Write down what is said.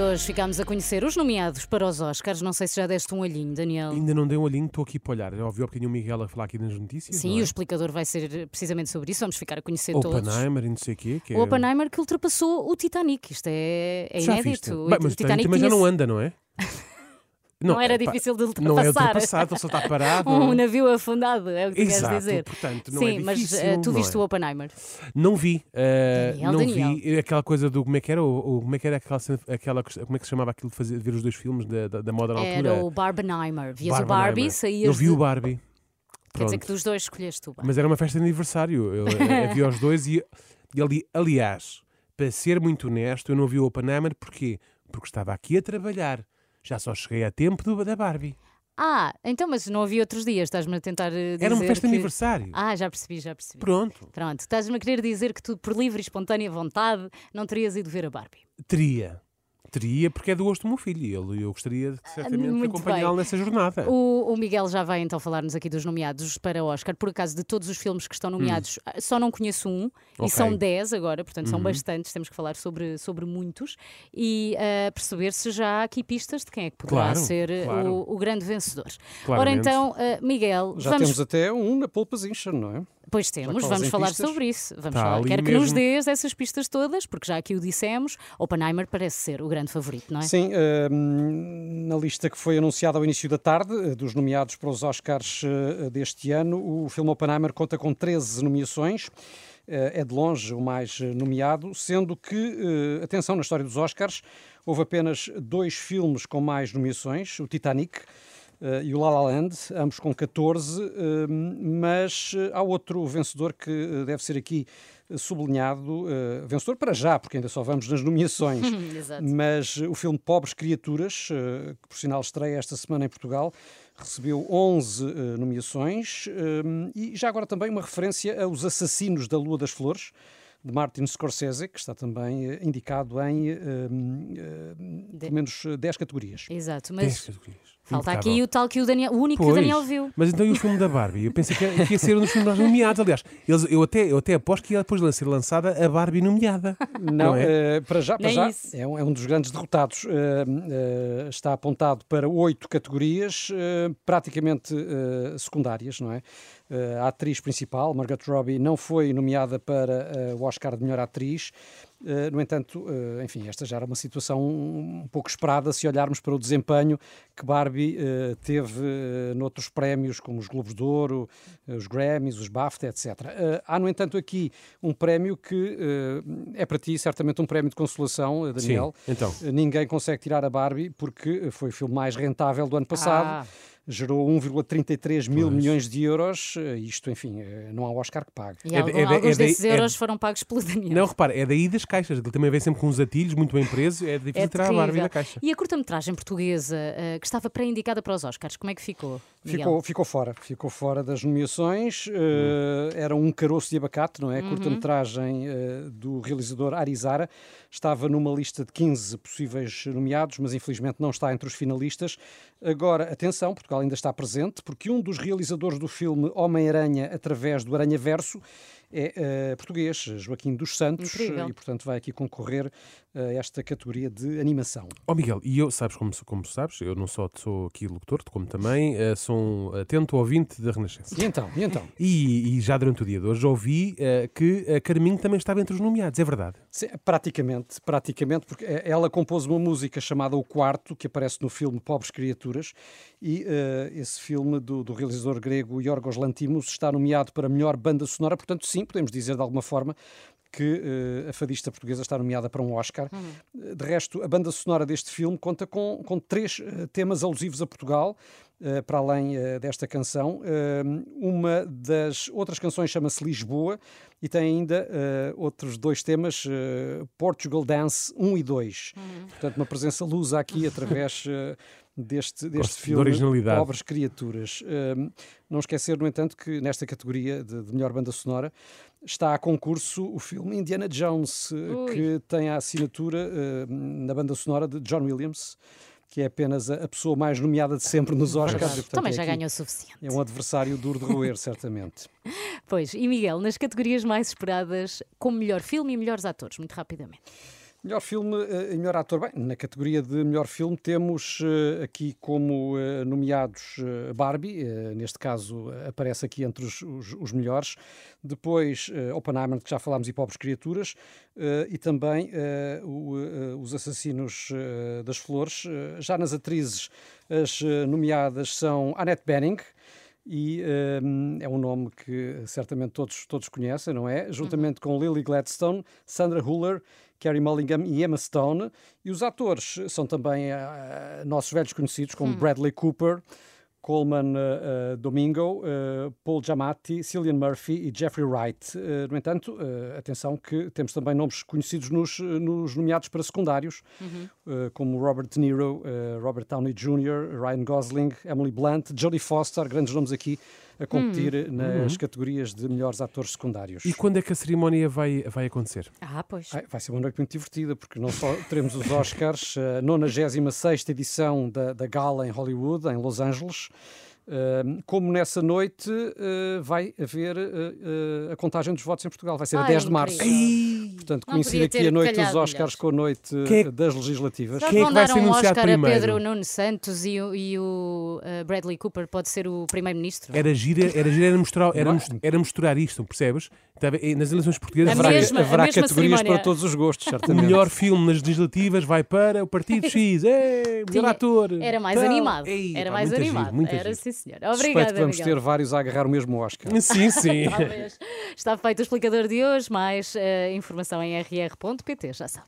E hoje ficámos a conhecer os nomeados para os Oscars. Não sei se já deste um olhinho, Daniel. Ainda não dei um olhinho, estou aqui para olhar. Já ouviu um bocadinho o Miguel a falar aqui nas notícias? Sim, é? o explicador vai ser precisamente sobre isso. Vamos ficar a conhecer todos. Oppenheimer e não sei o quê. Que O é... Oppenheimer que ultrapassou o Titanic. Isto é, é Já inédito. O Bem, mas o Titanic também já não anda, não é? Não era pá, difícil de Não é ultrapassar. ultrapassado, ele só está parado. Um navio afundado, é o que Exato, queres dizer. portanto, não Sim, é mas difícil, eh, tu não viste é? o Oppenheimer. Não vi, eh, Daniel, não Daniel. vi aquela coisa do como é que era, o, o- como é que era aquela, aquela, como é que se chamava aquilo de fazer, de ver os dois filmes da, da, da moda na altura? Era o Barbenheimer. Vias o. Barbie, saías Eu vi de... o Barbie. Quer dizer Pronto. que dos dois escolheste o Barbie. Mas era uma festa de aniversário. Eu, eh, vi os dois e, e ali, aliás, para ser muito honesto, eu não vi o Oppenheimer porquê? Porque estava aqui a trabalhar. Já só cheguei a tempo do, da Barbie. Ah, então, mas não havia outros dias. Estás-me a tentar eh, dizer Era uma festa que... de aniversário. Ah, já percebi, já percebi. Pronto. Pronto, estás-me a querer dizer que tu, por livre e espontânea vontade, não terias ido ver a Barbie. Teria. Teria, porque é do gosto do meu filho. e ele- eu gostaria de, certamente de Ah, Muito acompanhá-lo bem. nessa jornada. O, o Miguel já vai então falar-nos aqui dos nomeados para Oscar. Por acaso, de todos os filmes que estão nomeados, ah, só não conheço um, Hum. Ok. Uhum. e são 10 agora, portanto são bastantes, temos que falar sobre, sobre muitos e ah, perceber se já há aqui pistas de quem é que poderá Claro, ser eh, claro. o, o grande vencedor. Ora Claramente. então, ah, Miguel, Já vamos. temos até um na pole position, não é? Pois temos, vamos falar sobre isso. Vamos tá falar. Quero que nos mesmo. dês essas pistas todas, porque já aqui o dissemos, Oppenheimer parece ser o grande favorito, não é? Sim, hum, na lista que foi anunciada ao início da tarde, eh, dos nomeados para os Oscars eh, deste ano, o filme Oppenheimer conta com 13 nomeações. Eh, É de longe o mais nomeado, sendo que, atenção, na história dos Oscars, houve apenas dois filmes com mais nomeações, o Titanic eh, e o La La Land, ambos com 14, eh, mas eh, há outro vencedor que deve ser aqui sublinhado, vencedor para já, porque ainda só vamos nas nomeações, mas o filme Pobres Criaturas, que por sinal estreia esta semana em Portugal, recebeu 11 eh, nomeações e já agora também uma referência aos Assassinos da Lua das Flores, de Martin Scorsese, que está também indicado em pelo menos eh, 10 categorias. Exato, Dez mas categorias. Falta Impecável. aqui o tal que o Daniel, o único que o Pois, Daniel viu. Mas então e o filme da Barbie? Eu pensei que ia, que ia ser um dos filmes mais nomeados. Aliás, eles, eu, até, eu até aposto que ia depois de ser lançada a Barbie nomeada. Não, é? eh, para já, para Nem já isso. é, um, é um dos grandes derrotados. Eh, eh, está apontado para oito categorias, eh, praticamente eh, secundárias, não é? Eh, a atriz principal, Margot Robbie, não foi nomeada para eh, o Oscar de melhor atriz. Eh, no entanto, eh, enfim, esta já era uma situação um pouco esperada se olharmos para o desempenho que Barbie eh, teve noutros prémios, como os Globos de Ouro, os Grammys, os BAFTA, etc. Há, no entanto, aqui um prémio que é para ti certamente um prémio de consolação, Daniel. Sim, então. Ninguém consegue tirar a Barbie porque foi o filme mais rentável do ano passado. Ah. Gerou 1,33 mil Pois. milhões de euros. eh, Isto, enfim, eh, não há Oscar que pague. E É algum- é de- alguns é de- desses é de- euros foram pagos pelo Daniel. Não, repara, é daí das caixas. Ele também vem sempre com uns atilhos muito bem presos. É difícil é tirar a Barbie da caixa. E a curta-metragem portuguesa, eh, que estava pré-indicada para os Oscars, como é que ficou? Miguel? Ficou, ficou fora, ficou fora das nomeações. eh, era um caroço de abacate, não é? Curta-metragem eh, do realizador Arizara. Estava numa lista de 15 possíveis nomeados, mas infelizmente não está entre os finalistas. Agora, atenção, Portugal ainda está presente, porque um dos realizadores do filme Homem-Aranha através do Aranha Verso é eh, português, Joaquim dos Santos, Incrível. e portanto vai aqui concorrer a esta categoria de animação. Ó Miguel, e eu, sabes como, como sabes, eu não só sou aqui locutor, como também eh, sou um atento ouvinte da Renascença. E então? E então? E, e já durante o dia de hoje ouvi eh, que a Carminho também estava entre os nomeados, é verdade? Sim, praticamente, praticamente, porque eh, ela compôs uma música chamada O Quarto, que aparece no filme Pobres Criaturas, e eh, esse filme do, do realizador grego Yorgos Lantimos está nomeado para melhor banda sonora, portanto, sim, podemos dizer de alguma forma que eh, a fadista portuguesa está nomeada para um Oscar. Eh, De resto, a banda sonora deste filme conta com, com três eh, temas alusivos a Portugal, eh, para além desta canção. Uma das outras canções chama-se Lisboa e tem ainda outros dois temas, Portugal Dance 1 e 2. Portanto, uma presença lusa aqui através deste, deste Gosto de filme originalidade. Pobres Criaturas. Eh, não esquecer, no entanto, que nesta categoria de, de melhor banda sonora está a concurso o filme Indiana Jones, eh, Ui. que tem a assinatura eh, na banda sonora de John Williams, que é apenas a, pessoa mais nomeada de sempre nos Oscars. portanto, Também é já aqui- ganhou o suficiente. É um adversário duro de roer, certamente. Pois, e Miguel, nas categorias mais esperadas, como melhor filme e melhores atores, muito rapidamente. Melhor filme e melhor ator. Bem, na categoria de melhor filme temos aqui como nomeados Barbie, neste caso aparece aqui entre os, os, os melhores. Depois Oppenheimer, que já falámos, e Pobres Criaturas. E também Os Assassinos das Flores. Já nas atrizes, as nomeadas são Annette Bening, e um, é um nome que certamente todos, todos conhecem, não é? Juntamente uhum. com Lily Gladstone, Sandra Huller, Carrie Mulligan e Emma Stone. E os atores são também uh, nossos velhos conhecidos, como uhum. Bradley Cooper, Coleman uh, Domingo, uh, Paul Giamatti, Cillian Murphy e Jeffrey Wright. Uh, no entanto, atenção que temos também nomes conhecidos nos, nos nomeados para secundários, uhum. como Robert De Niro, Robert Downey Jr., Ryan Gosling, Emily Blunt, Jodie Foster, grandes nomes aqui a competir hum. nas uhum. categorias de melhores atores secundários. E quando é que a cerimónia vai, vai acontecer? Ah, pois. vai ser uma noite muito divertida, porque não só teremos os Oscars, a 96 edição da, da gala em Hollywood, em Los Angeles, como nessa noite uh, vai haver uh, a contagem dos votos em Portugal, vai ser Ai, a 10 de março. Portanto, coincide aqui a noite dos Oscars com a noite é, das legislativas. Quem é que vai ser um Oscar primeiro? a Pedro Nuno Santos e o, e o Bradley Cooper pode ser o primeiro-ministro? Era gira, era, gira, era, misturar, era, era misturar isto, percebes? Nas eleições portuguesas haverá, mesma, haverá categorias cerimónia. para todos os gostos, certamente. O melhor filme nas legislativas vai para o Partido X. Ei, melhor Tinha, ator. Era mais então, animado. Ei, era mais animado. Giro, era sim, senhor. Obrigada. Suspeito que vamos Miguel. ter vários a agarrar o mesmo Oscar. Sim, sim. Está feito o explicador de hoje. Mais uh, informação em rr.pt, já sabe.